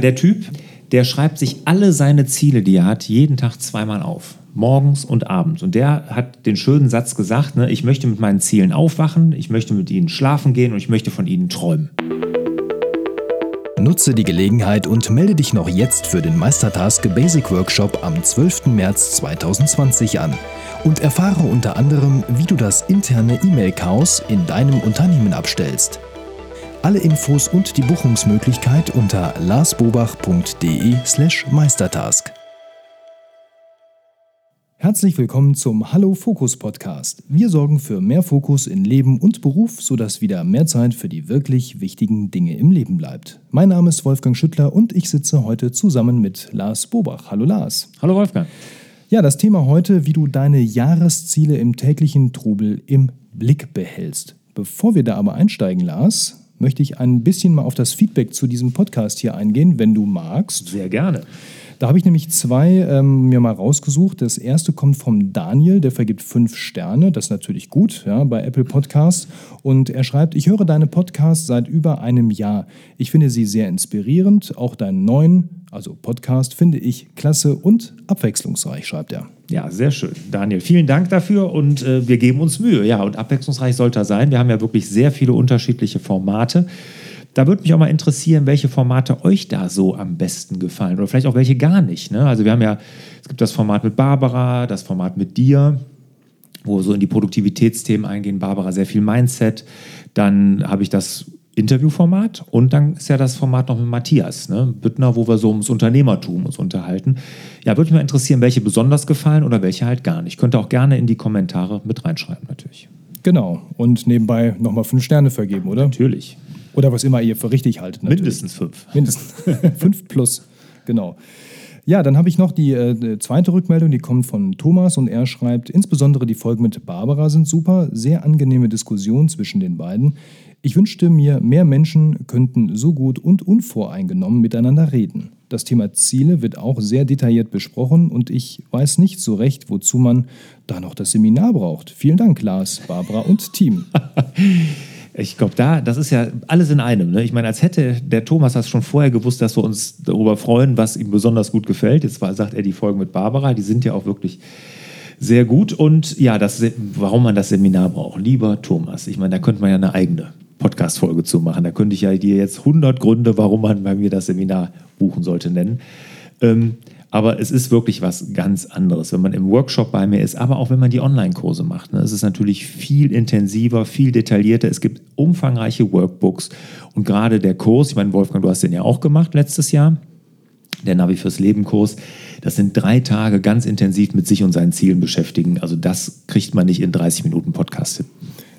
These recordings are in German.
Der Typ, der schreibt sich alle seine Ziele, die er hat, jeden Tag zweimal auf. Morgens und abends. Und der hat den schönen Satz gesagt, ne, ich möchte mit meinen Zielen aufwachen, ich möchte mit ihnen schlafen gehen und ich möchte von ihnen träumen. Nutze die Gelegenheit und melde dich noch jetzt für den Meistertask Basic Workshop am 12. März 2020 an und erfahre unter anderem, wie du das interne E-Mail-Chaos in deinem Unternehmen abstellst. Alle Infos und die Buchungsmöglichkeit unter larsbobach.de/meistertask. Herzlich willkommen zum Hallo Fokus Podcast. Wir sorgen für mehr Fokus in Leben und Beruf, sodass wieder mehr Zeit für die wirklich wichtigen Dinge im Leben bleibt. Mein Name ist Wolfgang Schüttler und ich sitze heute zusammen mit Lars Bobach. Hallo Lars. Hallo Wolfgang. Ja, das Thema heute, wie du deine Jahresziele im täglichen Trubel im Blick behältst. Bevor wir da aber einsteigen, Lars, möchte ich ein bisschen mal auf das Feedback zu diesem Podcast hier eingehen, wenn du magst. Sehr gerne. Da habe ich nämlich zwei ähm, mir mal rausgesucht. Das erste kommt vom Daniel, der vergibt fünf Sterne. Das ist natürlich gut ja, bei Apple Podcasts. Und er schreibt, ich höre deine Podcasts seit über einem Jahr. Ich finde sie sehr inspirierend. Auch deinen neuen, also Podcast, finde ich klasse und abwechslungsreich, schreibt er. Ja, sehr schön. Daniel, vielen Dank dafür und äh, wir geben uns Mühe. Ja, und abwechslungsreich sollte er sein. Wir haben ja wirklich sehr viele unterschiedliche Formate. Da würde mich auch mal interessieren, welche Formate euch da so am besten gefallen oder vielleicht auch welche gar nicht. Ne? Also wir haben ja, es gibt das Format mit Barbara, das Format mit dir, wo wir so in die Produktivitätsthemen eingehen. Barbara sehr viel Mindset. Dann habe ich das Interviewformat und dann ist ja das Format noch mit Matthias ne? Büttner, wo wir so ums Unternehmertum uns unterhalten. Ja, würde mich mal interessieren, welche besonders gefallen oder welche halt gar nicht. Könnt ihr auch gerne in die Kommentare mit reinschreiben natürlich. Genau. Und nebenbei nochmal fünf Sterne vergeben, oder? Natürlich. Oder was immer ihr für richtig haltet. Natürlich. Mindestens fünf. Mindestens fünf plus, genau. Ja, dann habe ich noch die äh, zweite Rückmeldung, die kommt von Thomas und er schreibt, insbesondere die Folgen mit Barbara sind super, sehr angenehme Diskussion zwischen den beiden. Ich wünschte mir, mehr Menschen könnten so gut und unvoreingenommen miteinander reden. Das Thema Ziele wird auch sehr detailliert besprochen und ich weiß nicht so recht, wozu man da noch das Seminar braucht. Vielen Dank, Lars, Barbara und Team. Ich glaube, da, das ist ja alles in einem. Ne? Ich meine, als hätte der Thomas das schon vorher gewusst, dass wir uns darüber freuen, was ihm besonders gut gefällt. Jetzt war, sagt er die Folgen mit Barbara, die sind ja auch wirklich sehr gut. Und ja, das, warum man das Seminar braucht. Lieber Thomas, ich meine, da könnte man ja eine eigene Podcast-Folge zu machen. Da könnte ich ja dir jetzt 100 Gründe, warum man bei mir das Seminar buchen sollte, nennen. Ähm, aber es ist wirklich was ganz anderes, wenn man im Workshop bei mir ist, aber auch wenn man die Online-Kurse macht. Ne? Es ist natürlich viel intensiver, viel detaillierter. Es gibt umfangreiche Workbooks und gerade der Kurs, ich meine, Wolfgang, du hast den ja auch gemacht letztes Jahr, der Navi fürs Leben Kurs. Das sind drei Tage ganz intensiv mit sich und seinen Zielen beschäftigen. Also das kriegt man nicht in 30 Minuten Podcast hin.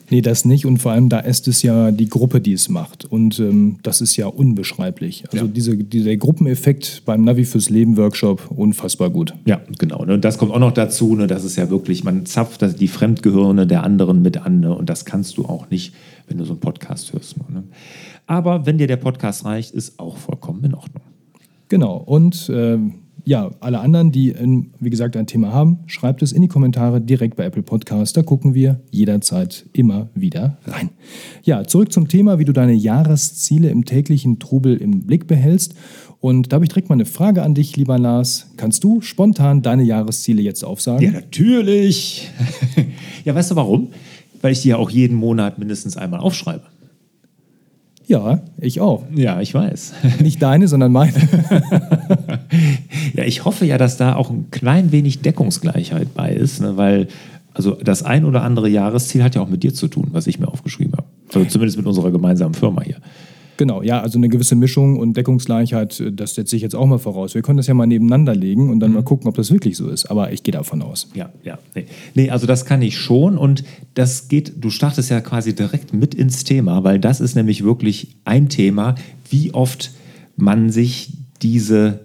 Nee, das nicht. Und vor allem, da ist es ja die Gruppe, die es macht. Und ähm, das ist ja unbeschreiblich. Also ja. Diese, dieser Gruppeneffekt beim Navi fürs Leben Workshop, unfassbar gut. Ja, genau. Und das kommt auch noch dazu, ne, dass es ja wirklich, man zapft die Fremdgehirne der anderen mit an. Ne, und das kannst du auch nicht, wenn du so einen Podcast hörst. Ne. Aber wenn dir der Podcast reicht, ist auch vollkommen in Ordnung. Genau. Und ähm, ja, alle anderen, die, in, wie gesagt, ein Thema haben, schreibt es in die Kommentare direkt bei Apple Podcasts. Da gucken wir jederzeit immer wieder rein. Ja, zurück zum Thema, wie du deine Jahresziele im täglichen Trubel im Blick behältst. Und da habe ich direkt mal eine Frage an dich, lieber Lars. Kannst du spontan deine Jahresziele jetzt aufsagen? Ja, natürlich. ja, weißt du warum? Weil ich die ja auch jeden Monat mindestens einmal aufschreibe. Ja, ich auch. Ja, ich weiß. Nicht deine, sondern meine. ja, ich hoffe ja, dass da auch ein klein wenig Deckungsgleichheit bei ist, ne? weil also das ein oder andere Jahresziel hat ja auch mit dir zu tun, was ich mir aufgeschrieben habe. Also zumindest mit unserer gemeinsamen Firma hier. Genau, ja, also eine gewisse Mischung und Deckungsgleichheit, äh, das setze ich jetzt auch mal voraus. Wir können das ja mal nebeneinander legen und dann mhm. mal gucken, ob das wirklich so ist. Aber ich gehe davon aus. Ja, ja. Nee. nee, also das kann ich schon und das geht, du startest ja quasi direkt mit ins Thema, weil das ist nämlich wirklich ein Thema, wie oft man sich diese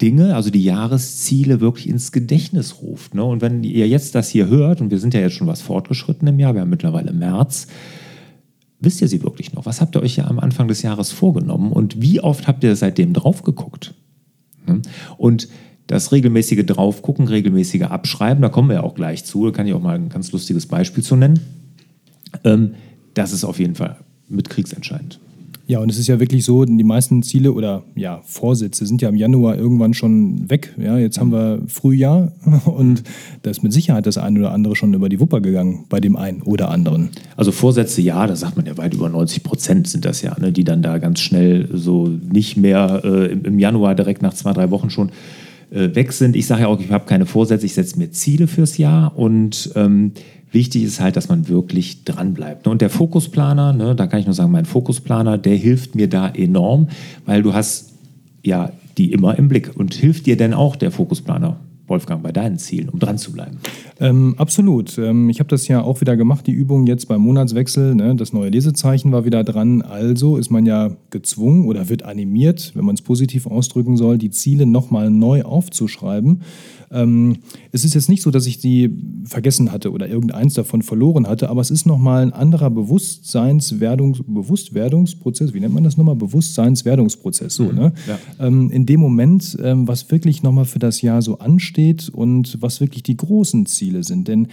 Dinge, also die Jahresziele, wirklich ins Gedächtnis ruft. Ne? Und wenn ihr jetzt das hier hört, und wir sind ja jetzt schon was fortgeschritten im Jahr, wir haben mittlerweile März, wisst ihr sie wirklich noch? Was habt ihr euch ja am Anfang des Jahres vorgenommen und wie oft habt ihr seitdem drauf geguckt? Hm? Und das regelmäßige Draufgucken, regelmäßige Abschreiben, da kommen wir ja auch gleich zu, da kann ich auch mal ein ganz lustiges Beispiel zu nennen. Ähm, das ist auf jeden Fall mit kriegsentscheidend. Ja, und es ist ja wirklich so, die meisten Ziele oder ja, Vorsätze sind ja im Januar irgendwann schon weg. Ja, jetzt haben wir Frühjahr und da ist mit Sicherheit das eine oder andere schon über die Wupper gegangen bei dem einen oder anderen. Also Vorsätze, ja, da sagt man ja weit über 90 Prozent sind das ja, ne, die dann da ganz schnell so nicht mehr äh, im Januar direkt nach zwei, drei Wochen schon weg sind. Ich sage ja auch, ich habe keine Vorsätze, ich setze mir Ziele fürs Jahr und ähm, Wichtig ist halt, dass man wirklich dran bleibt. Und der Fokusplaner, ne, da kann ich nur sagen, mein Fokusplaner, der hilft mir da enorm, weil du hast ja die immer im Blick. Und hilft dir denn auch der Fokusplaner? Wolfgang, bei deinen Zielen, um dran zu bleiben? Ähm, absolut. Ähm, ich habe das ja auch wieder gemacht, die Übung jetzt beim Monatswechsel. Ne? Das neue Lesezeichen war wieder dran. Also ist man ja gezwungen oder wird animiert, wenn man es positiv ausdrücken soll, die Ziele nochmal neu aufzuschreiben. Ähm, es ist jetzt nicht so, dass ich sie vergessen hatte oder irgendeins davon verloren hatte, aber es ist nochmal ein anderer Bewusstseinswerdungs Bewusstwerdungsprozess, wie nennt man das nochmal? Bewusstseinswerdungsprozess, so, mhm, ne? Ja. Ähm, in dem Moment, ähm, was wirklich nochmal für das Jahr so ansteht und was wirklich die großen Ziele sind. Denn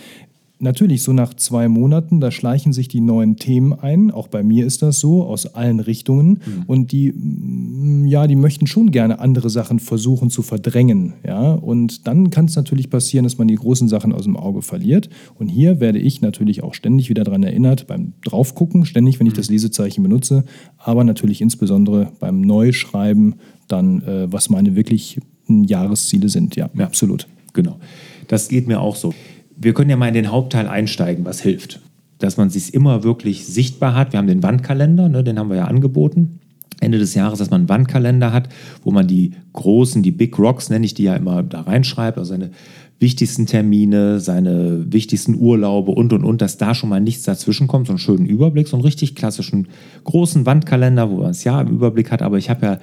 Natürlich, so nach zwei Monaten, da schleichen sich die neuen Themen ein. Auch bei mir ist das so, aus allen Richtungen. Mhm. Und die, mm, ja, die möchten schon gerne andere Sachen versuchen zu verdrängen. Ja? Und dann kann es natürlich passieren, dass man die großen Sachen aus dem Auge verliert. Und hier werde ich natürlich auch ständig wieder daran erinnert, beim Draufgucken, ständig, wenn ich mhm. das Lesezeichen benutze, aber natürlich insbesondere beim Neuschreiben, dann, äh, was meine wirklich Jahresziele sind. Ja, ja, absolut. Genau. Das geht mir auch so wir können ja mal in den Hauptteil einsteigen, was hilft. Dass man sich immer wirklich sichtbar hat. Wir haben den Wandkalender, ne, den haben wir ja angeboten. Ende des Jahres, dass man einen Wandkalender hat, wo man die großen, die Big Rocks, nenne ich die ja immer, da reinschreibt, also seine wichtigsten Termine, seine wichtigsten Urlaube und und und, dass da schon mal nichts dazwischen kommt, so einen schönen Überblick, so einen richtig klassischen großen Wandkalender, wo man das Jahr im Überblick hat. Aber ich habe ja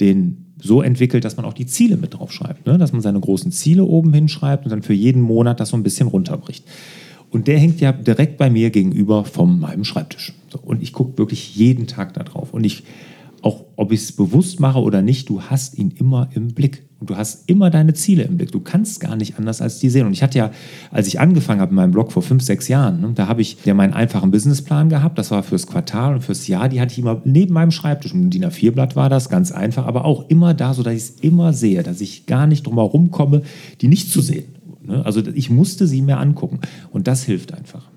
den so entwickelt, dass man auch die Ziele mit draufschreibt. Ne? Dass man seine großen Ziele oben hinschreibt und dann für jeden Monat das so ein bisschen runterbricht. Und der hängt ja direkt bei mir gegenüber von meinem Schreibtisch. So, und ich gucke wirklich jeden Tag da drauf. Und ich auch ob ich es bewusst mache oder nicht, du hast ihn immer im Blick. Und du hast immer deine Ziele im Blick. Du kannst gar nicht anders als die sehen. Und ich hatte ja, als ich angefangen habe in meinem Blog vor fünf, sechs Jahren, ne, da habe ich ja meinen einfachen Businessplan gehabt. Das war fürs Quartal und fürs Jahr. Die hatte ich immer neben meinem Schreibtisch. Ein DIN A4-Blatt war das, ganz einfach, aber auch immer da, sodass ich es immer sehe, dass ich gar nicht drum herum komme, die nicht zu sehen. Ne? Also ich musste sie mir angucken. Und das hilft einfach.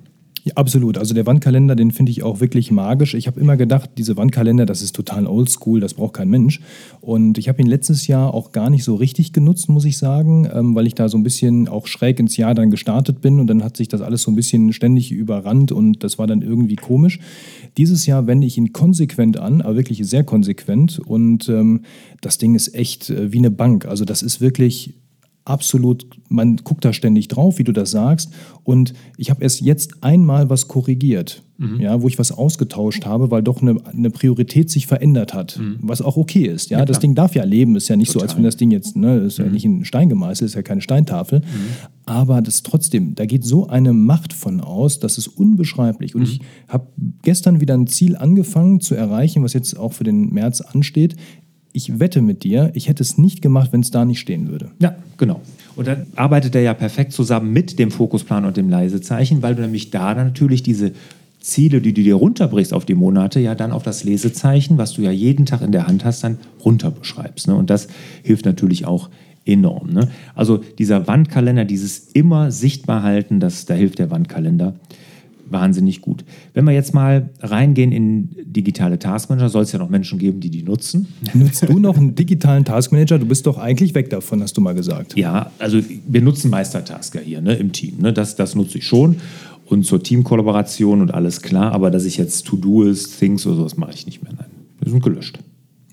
Ja, absolut. Also der Wandkalender, den finde ich auch wirklich magisch. Ich habe immer gedacht, diese Wandkalender, das ist total oldschool, das braucht kein Mensch. Und ich habe ihn letztes Jahr auch gar nicht so richtig genutzt, muss ich sagen, ähm, weil ich da so ein bisschen auch schräg ins Jahr dann gestartet bin und dann hat sich das alles so ein bisschen ständig überrannt und das war dann irgendwie komisch. Dieses Jahr wende ich ihn konsequent an, aber wirklich sehr konsequent und ähm, das Ding ist echt äh, wie eine Bank. Also das ist wirklich absolut, man guckt da ständig drauf, wie du das sagst. Und ich habe erst jetzt einmal was korrigiert, mhm. ja, wo ich was ausgetauscht habe, weil doch eine, eine Priorität sich verändert hat, mhm. was auch okay ist. Ja, ja das Ding darf ja leben, ist ja nicht Total. so, als wenn das Ding jetzt, ne, ist mhm. ja nicht in Stein gemeißelt, ist ja keine Steintafel. Mhm. Aber das trotzdem, da geht so eine Macht von aus, das ist unbeschreiblich. Und mhm. ich habe gestern wieder ein Ziel angefangen zu erreichen, was jetzt auch für den März ansteht ich wette mit dir, ich hätte es nicht gemacht, wenn es da nicht stehen würde. Ja, genau. Und dann arbeitet er ja perfekt zusammen mit dem Fokusplan und dem Leisezeichen, weil du nämlich da natürlich diese Ziele, die du dir runterbrichst auf die Monate, ja dann auf das Lesezeichen, was du ja jeden Tag in der Hand hast, dann runterbeschreibst. Ne? Und das hilft natürlich auch enorm. Ne? Also dieser Wandkalender, dieses immer sichtbar halten, das, da hilft der Wandkalender wahnsinnig gut. Wenn wir jetzt mal reingehen in digitale Taskmanager, soll es ja noch Menschen geben, die die nutzen. Nutzt du noch einen digitalen Taskmanager? Du bist doch eigentlich weg davon, hast du mal gesagt. Ja, also wir nutzen Meistertasker hier ne, im Team. Ne? Das, das nutze ich schon. Und zur Teamkollaboration und alles klar, aber dass ich jetzt To-Do-Ist, Things oder sowas mache ich nicht mehr. Nein, die sind gelöscht.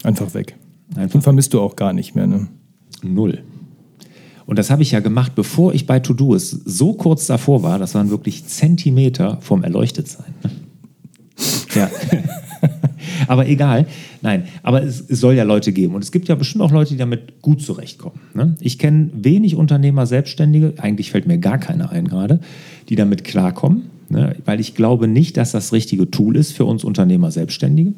Einfach weg. Einfach und vermisst du auch gar nicht mehr, ne? Null. Und das habe ich ja gemacht, bevor ich bei To-Do-Ist so kurz davor war, das waren wirklich Zentimeter vom Erleuchtetsein. ja. aber egal. Nein, aber es, es, soll ja Leute geben. Und es gibt ja bestimmt auch Leute, die damit gut zurechtkommen. Ne? Ich kenne wenig Unternehmer, Selbstständige, eigentlich fällt mir gar keiner ein gerade, die damit klarkommen. Ne? Weil ich glaube nicht, dass das richtige Tool ist für uns Unternehmer, Selbstständige.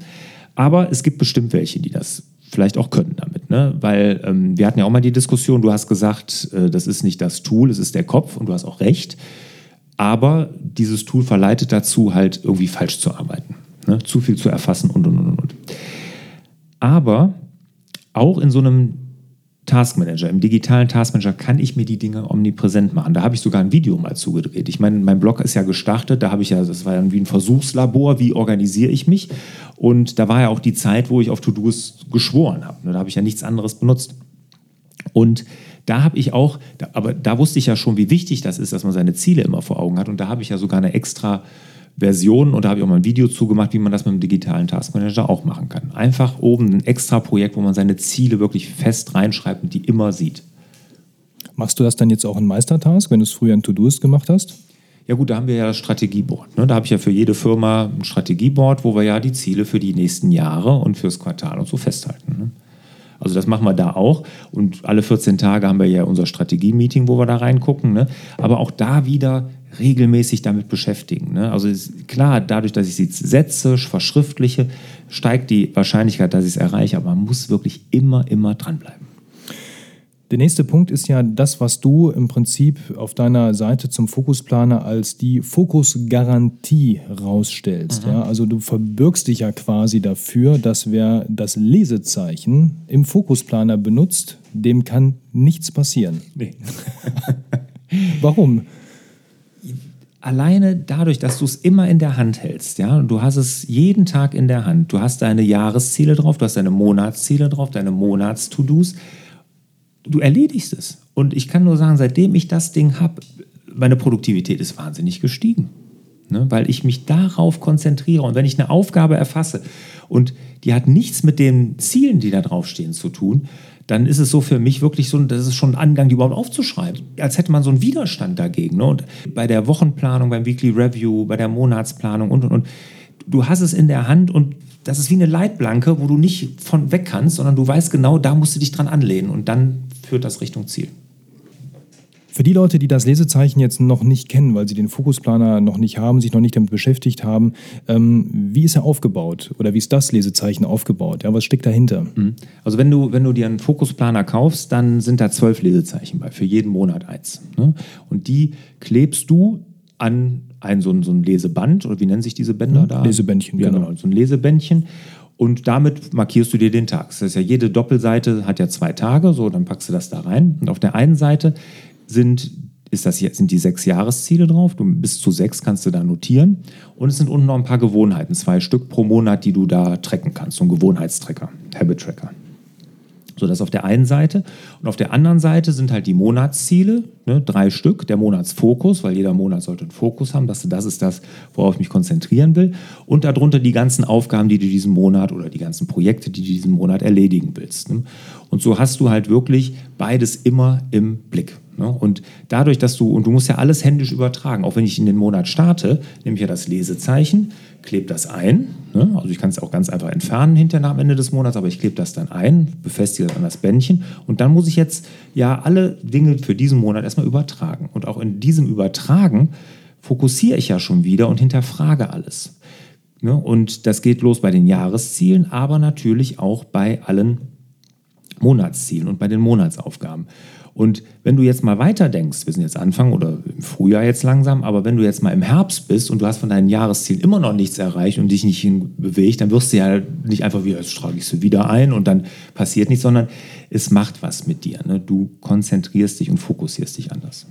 Aber es gibt bestimmt welche, die das vielleicht auch können damit. Ne? Weil ähm, wir hatten ja auch mal die Diskussion, du hast gesagt, äh, das ist nicht das Tool, es ist der Kopf und du hast auch recht. Aber dieses Tool verleitet dazu, halt irgendwie falsch zu arbeiten, ne? zu viel zu erfassen und und und und. Aber auch in so einem Taskmanager, im digitalen Taskmanager kann ich mir die Dinge omnipräsent machen. Da habe ich sogar ein Video mal zugedreht. Ich meine, mein Blog ist ja gestartet, da habe ich ja, das war ja wie ein Versuchslabor, wie organisiere ich mich. Und da war ja auch die Zeit, wo ich auf To-Dos geschworen habe. Da habe ich ja nichts anderes benutzt. Und da habe ich auch, aber da wusste ich ja schon, wie wichtig das ist, dass man seine Ziele immer vor Augen hat. Und da habe ich ja sogar eine extra Version und da habe ich auch mal ein Video zugemacht, wie man das mit dem digitalen Taskmanager auch machen kann. Einfach oben ein extra Projekt, wo man seine Ziele wirklich fest reinschreibt und die immer sieht. Machst du das dann jetzt auch in Meistertask, wenn du es früher in To-Doist gemacht hast? Ja gut, da haben wir ja das Strategieboard. Ne? Da habe ich ja für jede Firma ein Strategieboard, wo wir ja die Ziele für die nächsten Jahre und fürs Quartal und so festhalten. Ne? Also das machen wir da auch. Und alle 14 Tage haben wir ja unser Strategie-Meeting, wo wir da reingucken. Ne? Aber auch da wieder regelmäßig damit beschäftigen. Ne? Also klar, dadurch, dass ich sie setze, verschriftliche, steigt die Wahrscheinlichkeit, dass ich es erreiche, aber man muss wirklich immer, immer dranbleiben. Der nächste Punkt ist ja das, was du im Prinzip auf deiner Seite zum Fokusplaner als die Fokusgarantie rausstellst. Mhm. Ja, also du verbirgst dich ja quasi dafür, dass wer das Lesezeichen im Fokusplaner benutzt, dem kann nichts passieren. Nee. Warum? alleine dadurch, dass du es immer in der Hand hältst, ja, und du hast es jeden Tag in der Hand, du hast deine Jahresziele drauf, du hast deine Monatsziele drauf, deine Monats-To-Dos, du erledigst es. Und ich kann nur sagen, seitdem ich das Ding habe, meine Produktivität ist wahnsinnig gestiegen. Ne, weil ich mich darauf konzentriere. Und wenn ich eine Aufgabe erfasse und die hat nichts mit den Zielen, die da draufstehen, zu tun, dann ist es so für mich wirklich so, das ist schon ein Angang, die überhaupt aufzuschreiben. Als hätte man so einen Widerstand dagegen. Ne? Und bei der Wochenplanung, beim Weekly Review, bei der Monatsplanung und, und, und. Du hast es in der Hand und das ist wie eine Leitblanke, wo du nicht von weg kannst, sondern du weißt genau, da musst du dich dran anlehnen und dann führt das Richtung Ziel. Für die Leute, die das Lesezeichen jetzt noch nicht kennen, weil sie den Fokusplaner noch nicht haben, sich noch nicht damit beschäftigt haben, ähm, wie ist er aufgebaut oder wie ist das Lesezeichen aufgebaut? Ja, was steckt dahinter? Mhm. Also wenn du, wenn du dir einen Fokusplaner kaufst, dann sind da zwölf Lesezeichen bei, für jeden Monat eins. Ne? Und die klebst du an ein so, ein so ein Leseband, oder wie nennen sich diese Bänder mhm. da? Lesebändchen, ja, genau. genau. So ein Lesebändchen. Und damit markierst du dir den Tag. Das ist ja jede Doppelseite hat ja zwei Tage, so dann packst du das da rein. Und auf der einen Seite sind, ist das hier, sind die sechs Jahresziele drauf. Du, bis zu sechs kannst du da notieren. Und es sind unten noch ein paar Gewohnheiten, zwei Stück pro Monat, die du da tracken kannst. So ein Gewohnheitstracker, Habit Tracker. So, das auf der einen Seite. Und auf der anderen Seite sind halt die Monatsziele, ne, drei Stück, der Monatsfokus, weil jeder Monat sollte einen Fokus haben. Das, das ist das, worauf ich mich konzentrieren will. Und darunter die ganzen Aufgaben, die du diesen Monat oder die ganzen Projekte, die du diesen Monat erledigen willst. Ne? Und so hast du halt wirklich beides immer im Blick. Ne? Und dadurch, dass du, und du musst ja alles händisch übertragen, auch wenn ich in den Monat starte, nehme ich ja das Lesezeichen, klebe das ein. Ne? Also ich kann es auch ganz einfach entfernen hinterher am Ende des Monats, aber ich klebe das dann ein, befestige das an das Bändchen und dann muss ich jetzt ja alle Dinge für diesen Monat erstmal übertragen. Und auch in diesem Übertragen fokussiere ich ja schon wieder und hinterfrage alles. Ne? Und das geht los bei den Jahreszielen, aber natürlich auch bei allen Monatszielen und bei den Monatsaufgaben. Und wenn du jetzt mal weiter denkst, wir sind jetzt Anfang oder im Frühjahr jetzt langsam, aber wenn du jetzt mal im Herbst bist und du hast von deinen Jahreszielen immer noch nichts erreicht und dich nicht bewegt, dann wirst du ja nicht einfach wieder, jetzt strage ich sie wieder ein und dann passiert nichts, sondern es macht was mit dir. Ne? Du konzentrierst dich und fokussierst dich anders.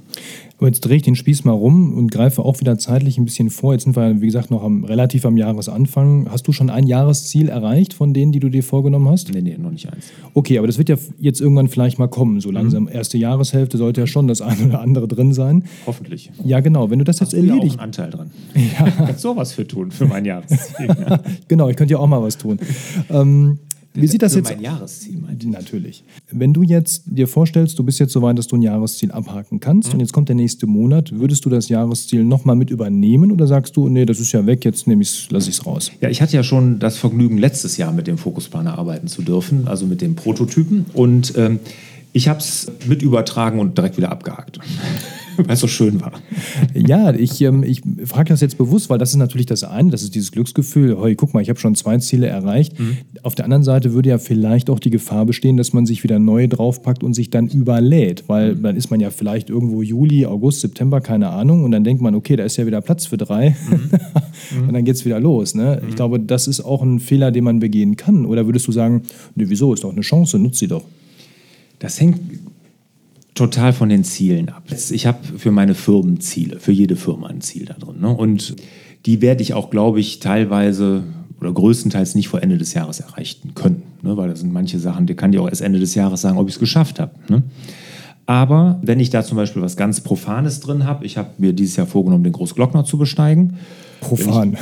Aber jetzt drehe ich den Spieß mal rum und greife auch wieder zeitlich ein bisschen vor. Jetzt sind wir, wie gesagt, noch am, relativ am Jahresanfang. Hast du schon ein Jahresziel erreicht von denen, die du dir vorgenommen hast? Nee, nee, noch nicht eins. Okay, aber das wird ja jetzt irgendwann vielleicht mal kommen. So langsam, mhm. erste Jahreshälfte sollte ja schon das eine oder andere drin sein. Hoffentlich. Ja, genau. Wenn du das Hast jetzt erledigt. Ja auch einen Anteil dran. Ja. Ich kann sowas für tun, für mein Jahresziel. Ja. genau, ich könnte ja auch mal was tun. ähm, wie sieht das jetzt? mein Jahresziel, meinte Natürlich. Wenn du jetzt dir vorstellst, du bist jetzt so weit, dass du ein Jahresziel abhaken kannst mhm. und jetzt kommt der nächste Monat, würdest du das Jahresziel nochmal mit übernehmen oder sagst du, nee, das ist ja weg, jetzt nehme ich's, lasse ich es raus? Ja, ich hatte ja schon das Vergnügen, letztes Jahr mit dem Fokusplaner arbeiten zu dürfen, also mit dem Prototypen. Und ähm, ich habe es mit übertragen und direkt wieder abgehakt. weil es so schön war. Ja, ich, ähm, ich frage das jetzt bewusst, weil das ist natürlich das eine, das ist dieses Glücksgefühl, hey, guck mal, ich habe schon zwei Ziele erreicht. Mhm. Auf der anderen Seite würde ja vielleicht auch die Gefahr bestehen, dass man sich wieder neue draufpackt und sich dann überlädt, weil mhm. dann ist man ja vielleicht irgendwo Juli, August, September, keine Ahnung, und dann denkt man, okay, da ist ja wieder Platz für drei mhm. und dann geht es wieder los. Ne? Ich mhm. glaube, das ist auch ein Fehler, den man begehen kann. Oder würdest du sagen, ne, wieso, ist doch eine Chance, nutzt sie doch. Das hängt total von den Zielen ab. Ich habe für meine Firmen Ziele, für jede Firma ein Ziel da drin. Ne? Und die werde ich auch, glaube ich, teilweise oder größtenteils nicht vor Ende des Jahres erreichen können. Ne? Weil da sind manche Sachen, die kann ich auch erst Ende des Jahres sagen, ob ich es geschafft habe. Ne? Aber wenn ich da zum Beispiel was ganz Profanes drin habe, ich habe mir dieses Jahr vorgenommen, den Großglockner zu besteigen. Profan.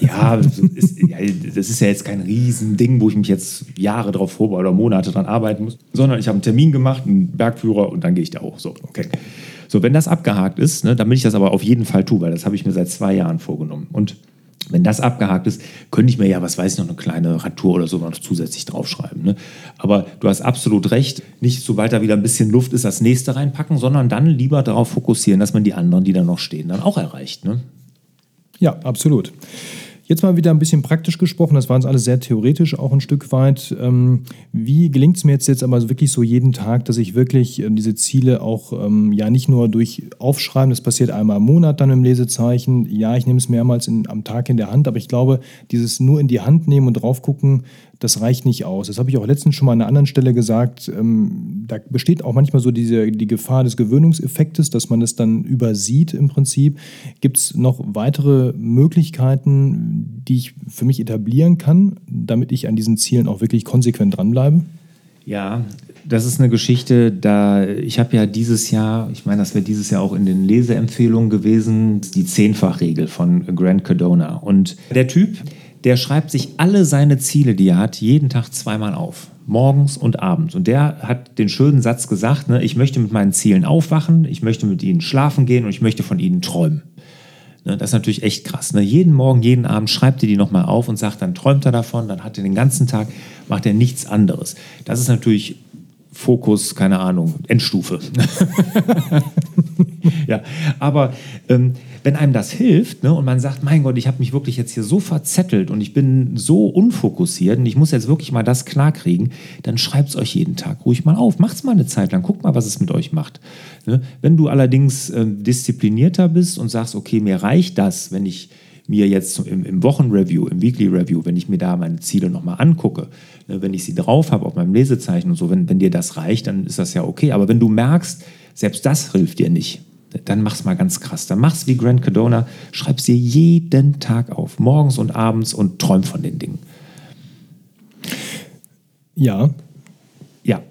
Ich, ja, ist, ja, das ist ja jetzt kein Riesending, wo ich mich jetzt Jahre drauf vorbereite oder Monate dran arbeiten muss, sondern ich habe einen Termin gemacht, einen Bergführer und dann gehe ich da hoch. So, okay. So, wenn das abgehakt ist, ne, damit ich das aber auf jeden Fall tue, weil das habe ich mir seit zwei Jahren vorgenommen. Und wenn das abgehakt ist, könnte ich mir ja, was weiß ich, noch eine kleine Radtour oder so noch zusätzlich draufschreiben. Ne? Aber du hast absolut recht, nicht sobald da wieder ein bisschen Luft ist, das nächste reinpacken, sondern dann lieber darauf fokussieren, dass man die anderen, die da noch stehen, dann auch erreicht. Ne? Ja, absolut. Jetzt mal wieder ein bisschen praktisch gesprochen, das war uns alles sehr theoretisch auch ein Stück weit. Ähm, wie gelingt es mir jetzt, jetzt aber wirklich so jeden Tag, dass ich wirklich ähm, diese Ziele auch ähm, ja nicht nur durch Aufschreiben, das passiert einmal im Monat dann im Lesezeichen, ja, ich nehme es mehrmals in, am Tag in der Hand, aber ich glaube, dieses nur in die Hand nehmen und drauf gucken, das reicht nicht aus. Das habe ich auch letztens schon mal an einer anderen Stelle gesagt. Ähm, da besteht auch manchmal so diese, die Gefahr des Gewöhnungseffektes, dass man das dann übersieht im Prinzip. Gibt es noch weitere Möglichkeiten, die ich für mich etablieren kann, damit ich an diesen Zielen auch wirklich konsequent dranbleibe? Ja, das ist eine Geschichte, da ich habe ja dieses Jahr, ich meine, das wäre dieses Jahr auch in den Leseempfehlungen gewesen, die Zehnfachregel von Grant Cardona. Und der Typ, der schreibt sich alle seine Ziele, die er hat, jeden Tag zweimal auf. Morgens und abends. Und der hat den schönen Satz gesagt, ne, ich möchte mit meinen Zielen aufwachen, ich möchte mit ihnen schlafen gehen und ich möchte von ihnen träumen. Ne, das ist natürlich echt krass. Ne? Jeden Morgen, jeden Abend schreibt er die nochmal auf und sagt, dann träumt er davon, dann hat er den ganzen Tag, macht er nichts anderes. Das ist natürlich Fokus, keine Ahnung, Endstufe. ja, aber ähm, wenn einem das hilft ne, und man sagt, mein Gott, ich habe mich wirklich jetzt hier so verzettelt und ich bin so unfokussiert und ich muss jetzt wirklich mal das klarkriegen, dann schreibt es euch jeden Tag ruhig mal auf. Macht es mal eine Zeit lang, guckt mal, was es mit euch macht. Ne? Wenn du allerdings äh, disziplinierter bist und sagst, okay, mir reicht das, wenn ich mir jetzt im, im Wochenreview, im Weekly Review, wenn ich mir da meine Ziele nochmal angucke, ne, wenn ich sie drauf habe auf meinem Lesezeichen und so, wenn, wenn dir das reicht, dann ist das ja okay. Aber wenn du merkst, selbst das hilft dir nicht, dann mach's mal ganz krass. Dann mach's wie Grant Cardona, schreib's dir jeden Tag auf, morgens und abends und träum von den Dingen. Ja. Ja,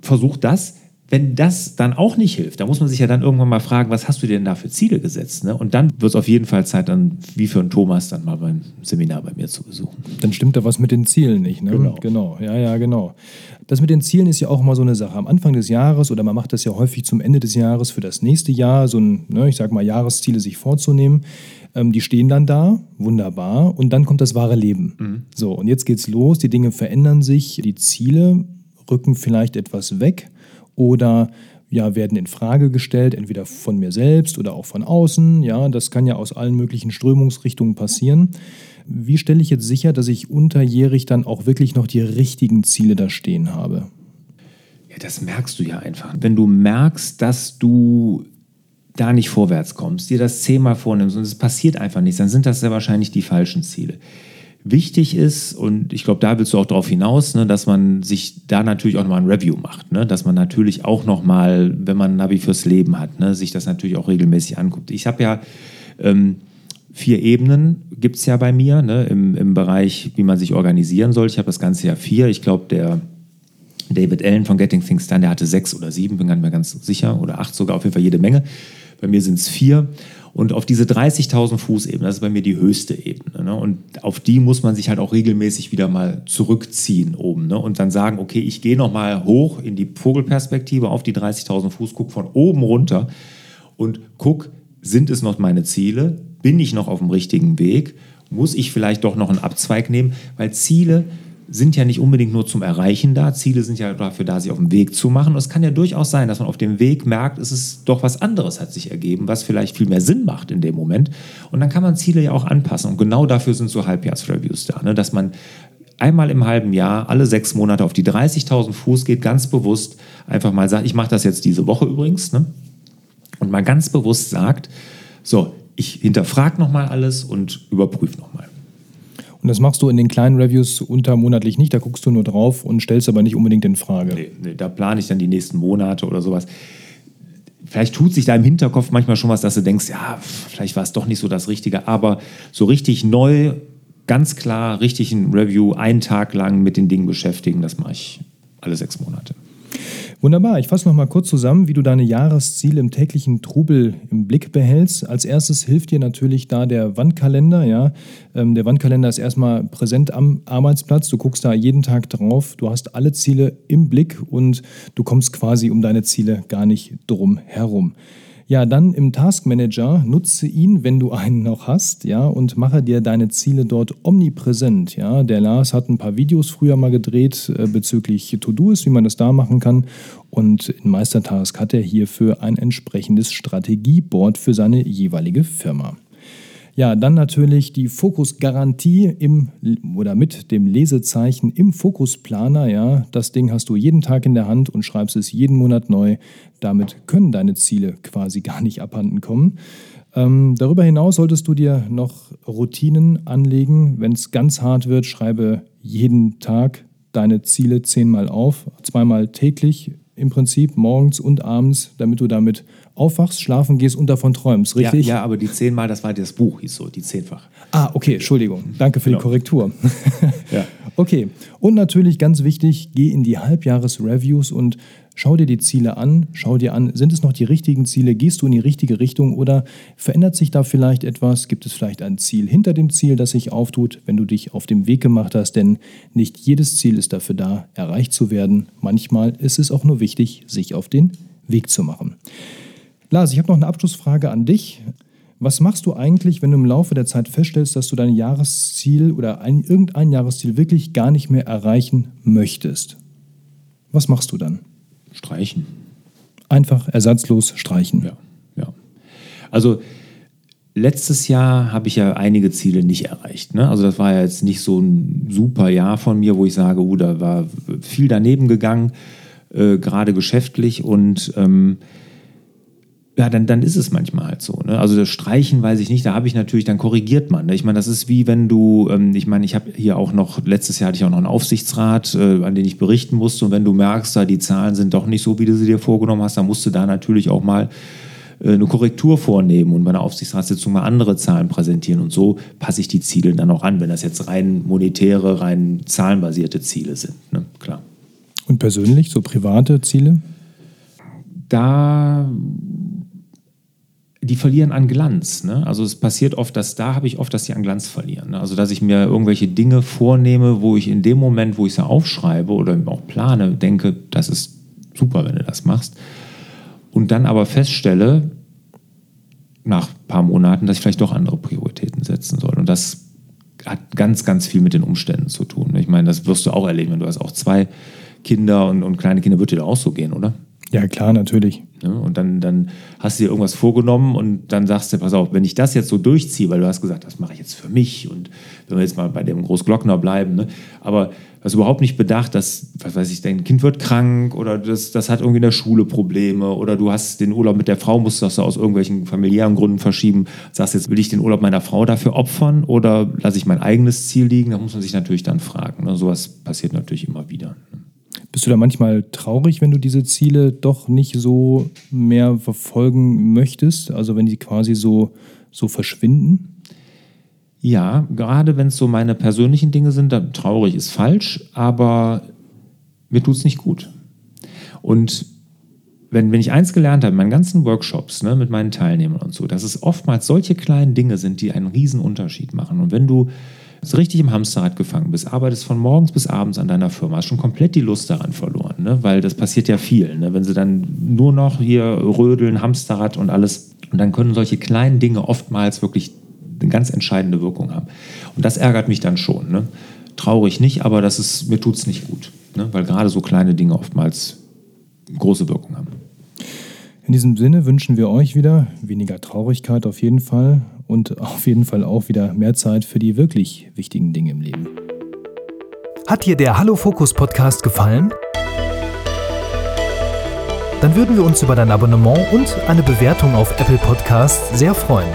versuch das. Wenn das dann auch nicht hilft, dann muss man sich ja dann irgendwann mal fragen, was hast du denn da für Ziele gesetzt? Ne? Und dann wird es auf jeden Fall Zeit, dann wie für einen Thomas dann mal beim Seminar bei mir zu besuchen. Dann stimmt da was mit den Zielen nicht. Ne? Genau. genau. Ja, ja, genau. Das mit den Zielen ist ja auch immer so eine Sache. Am Anfang des Jahres oder man macht das ja häufig zum Ende des Jahres für das nächste Jahr, so ein, ne, ich sag mal, Jahresziele sich vorzunehmen. Ähm, die stehen dann da, wunderbar, und dann kommt das wahre Leben. Mhm. So, und jetzt geht's los, die Dinge verändern sich, die Ziele rücken vielleicht etwas weg oder ja, werden in Frage gestellt, entweder von mir selbst oder auch von außen. Ja, das kann ja aus allen möglichen Strömungsrichtungen passieren. Wie stelle ich jetzt sicher, dass ich unterjährig dann auch wirklich noch die richtigen Ziele da stehen habe? Ja, das merkst du ja einfach. Wenn du merkst, dass du da nicht vorwärts kommst, dir das zehnmal vornimmst und es passiert einfach nichts, dann sind das sehr wahrscheinlich die falschen Ziele wichtig ist, und ich glaube, da willst du auch darauf hinaus, ne, dass man sich da natürlich auch nochmal ein Review macht. Ne, dass man natürlich auch nochmal, wenn man ein Navi fürs Leben hat, ne, sich das natürlich auch regelmäßig anguckt. Ich habe ja ähm, vier Ebenen, gibt es ja bei mir ne, im, im Bereich, wie man sich organisieren soll. Ich habe das Ganze ja vier. Ich glaube, der David Allen von Getting Things Done, der hatte sechs oder sieben, bin gar nicht mehr ganz sicher, oder acht sogar, auf jeden Fall jede Menge. Bei mir sind es vier. Und auf diese 30.000 Fuß Ebene, das ist bei mir die höchste Ebene. Ne? Und auf die muss man sich halt auch regelmäßig wieder mal zurückziehen oben. Ne? Und dann sagen, okay, ich gehe nochmal hoch in die Vogelperspektive auf die 30.000 Fuß, guck von oben runter und guck, sind es noch meine Ziele? Bin ich noch auf dem richtigen Weg? Muss ich vielleicht doch noch einen Abzweig nehmen? Weil Ziele sind ja nicht unbedingt nur zum Erreichen da. Ziele sind ja dafür da, sie auf dem Weg zu machen. Und es kann ja durchaus sein, dass man auf dem Weg merkt, es ist doch was anderes hat sich ergeben, was vielleicht viel mehr Sinn macht in dem Moment. Und dann kann man Ziele ja auch anpassen. Und genau dafür sind so Halbjahresreviews da, ne? dass man einmal im halben Jahr, alle sechs Monate auf die 30.000 Fuß geht, ganz bewusst einfach mal sagt, ich mache das jetzt diese Woche übrigens, ne? und mal ganz bewusst sagt, so, ich hinterfrage nochmal alles und überprüfe nochmal. Und das machst du in den kleinen Reviews untermonatlich nicht, da guckst du nur drauf und stellst aber nicht unbedingt in Frage. Nee, nee, da plane ich dann die nächsten Monate oder sowas. Vielleicht tut sich da im Hinterkopf manchmal schon was, dass du denkst, ja, vielleicht war es doch nicht so das Richtige, aber so richtig neu, ganz klar, richtig ein Review, einen Tag lang mit den Dingen beschäftigen, das mache ich alle sechs Monate. Wunderbar, ich fasse noch mal kurz zusammen, wie du deine Jahresziele im täglichen Trubel im Blick behältst. Als erstes hilft dir natürlich da der Wandkalender. Ja? Ähm, der Wandkalender ist erstmal präsent am Arbeitsplatz. Du guckst da jeden Tag drauf. Du hast alle Ziele im Blick und du kommst quasi um deine Ziele gar nicht drum herum. Ja, dann im Task Manager nutze ihn, wenn du einen noch hast, ja, und mache dir deine Ziele dort omnipräsent. Ja, der Lars hat ein paar Videos früher mal gedreht äh, bezüglich To-Do's, wie man das da machen kann. Und in Meistertask hat er hierfür ein entsprechendes Strategieboard für seine jeweilige Firma. Ja, dann natürlich die Fokusgarantie im oder mit dem Lesezeichen im Fokusplaner. Ja, das Ding hast du jeden Tag in der Hand und schreibst es jeden Monat neu. Damit können deine Ziele quasi gar nicht abhanden kommen. Ähm, darüber hinaus solltest du dir noch Routinen anlegen. Wenn es ganz hart wird, schreibe jeden Tag deine Ziele zehnmal auf, zweimal täglich im Prinzip, morgens und abends, damit du damit aufwachst, schlafen gehst und davon träumst, richtig? Ja, ja aber die zehnmal, das war das Buch, hieß so, die zehnfach. Ah, okay, Entschuldigung. Danke für genau. die Korrektur. ja. Okay, und natürlich ganz wichtig, geh in die Halbjahresreviews und schau dir die Ziele an, schau dir an, sind es noch die richtigen Ziele, gehst du in die richtige Richtung oder verändert sich da vielleicht etwas, gibt es vielleicht ein Ziel hinter dem Ziel, das sich auftut, wenn du dich auf dem Weg gemacht hast, denn nicht jedes Ziel ist dafür da, erreicht zu werden. Manchmal ist es auch nur wichtig, sich auf den Weg zu machen. Lars, ich habe noch eine Abschlussfrage an dich. Was machst du eigentlich, wenn du im Laufe der Zeit feststellst, dass du dein Jahresziel oder ein, irgendein Jahresziel wirklich gar nicht mehr erreichen möchtest? Was machst du dann? Streichen. Einfach ersatzlos streichen. Ja, ja. Also letztes Jahr habe ich ja einige Ziele nicht erreicht. Ne? Also das war ja jetzt nicht so ein super Jahr von mir, wo ich sage, uh, da war viel daneben gegangen, äh, gerade geschäftlich und ähm, ja, dann, dann ist es manchmal halt so. Ne? Also das Streichen weiß ich nicht, da habe ich natürlich, dann korrigiert man. Ne? Ich meine, das ist wie wenn du, ähm, ich meine, ich habe hier auch noch, letztes Jahr hatte ich auch noch einen Aufsichtsrat, äh, an den ich berichten musste. Und wenn du merkst, da die Zahlen sind doch nicht so, wie du sie dir vorgenommen hast, dann musst du da natürlich auch mal äh, eine Korrektur vornehmen und bei einer Aufsichtsratssitzung mal andere Zahlen präsentieren. Und so passe ich die Ziele dann auch an, wenn das jetzt rein monetäre, rein zahlenbasierte Ziele sind. Ne? Klar. Und persönlich, so private Ziele? Da die verlieren an Glanz. Ne? Also es passiert oft, dass da habe ich oft, dass sie an Glanz verlieren. Ne? Also dass ich mir irgendwelche Dinge vornehme, wo ich in dem Moment, wo ich sie aufschreibe oder auch plane, denke, das ist super, wenn du das machst. Und dann aber feststelle, nach ein paar Monaten, dass ich vielleicht doch andere Prioritäten setzen soll. Und das hat ganz, ganz viel mit den Umständen zu tun. Ich meine, das wirst du auch erleben, wenn du hast auch zwei Kinder und, und kleine Kinder, wird dir da auch so gehen, oder? Ja, klar, natürlich. Ja, und dann, dann hast du dir irgendwas vorgenommen und dann sagst du, pass auf, wenn ich das jetzt so durchziehe, weil du hast gesagt, das mache ich jetzt für mich und wenn wir jetzt mal bei dem Großglockner bleiben, ne, aber du hast überhaupt nicht bedacht, dass, was weiß ich, dein Kind wird krank oder das, das hat irgendwie in der Schule Probleme oder du hast den Urlaub mit der Frau, musst du aus irgendwelchen familiären Gründen verschieben, sagst jetzt, will ich den Urlaub meiner Frau dafür opfern oder lasse ich mein eigenes Ziel liegen? Da muss man sich natürlich dann fragen. Ne? Sowas passiert natürlich immer wieder. Ne? Bist du da manchmal traurig, wenn du diese Ziele doch nicht so mehr verfolgen möchtest? Also wenn die quasi so, so verschwinden? Ja, gerade wenn es so meine persönlichen Dinge sind, dann traurig ist falsch, aber mir tut es nicht gut. Und wenn, wenn ich eins gelernt habe in meinen ganzen Workshops ne, mit meinen Teilnehmern und so, dass es oftmals solche kleinen Dinge sind, die einen riesen Unterschied machen. Und wenn du so richtig im Hamsterrad gefangen bist, arbeitest von morgens bis abends an deiner Firma, hast schon komplett die Lust daran verloren, ne? weil das passiert ja viel. Ne? Wenn sie dann nur noch hier rödeln, Hamsterrad und alles, und dann können solche kleinen Dinge oftmals wirklich eine ganz entscheidende Wirkung haben. Und das ärgert mich dann schon. Ne? traurig nicht, aber das ist, mir tut es nicht gut. Ne? Weil gerade so kleine Dinge oftmals große Wirkung haben. In diesem Sinne wünschen wir euch wieder weniger Traurigkeit auf jeden Fall und auf jeden Fall auch wieder mehr Zeit für die wirklich wichtigen Dinge im Leben. Hat dir der Hallo Fokus Podcast gefallen? Dann würden wir uns über dein Abonnement und eine Bewertung auf Apple Podcasts sehr freuen.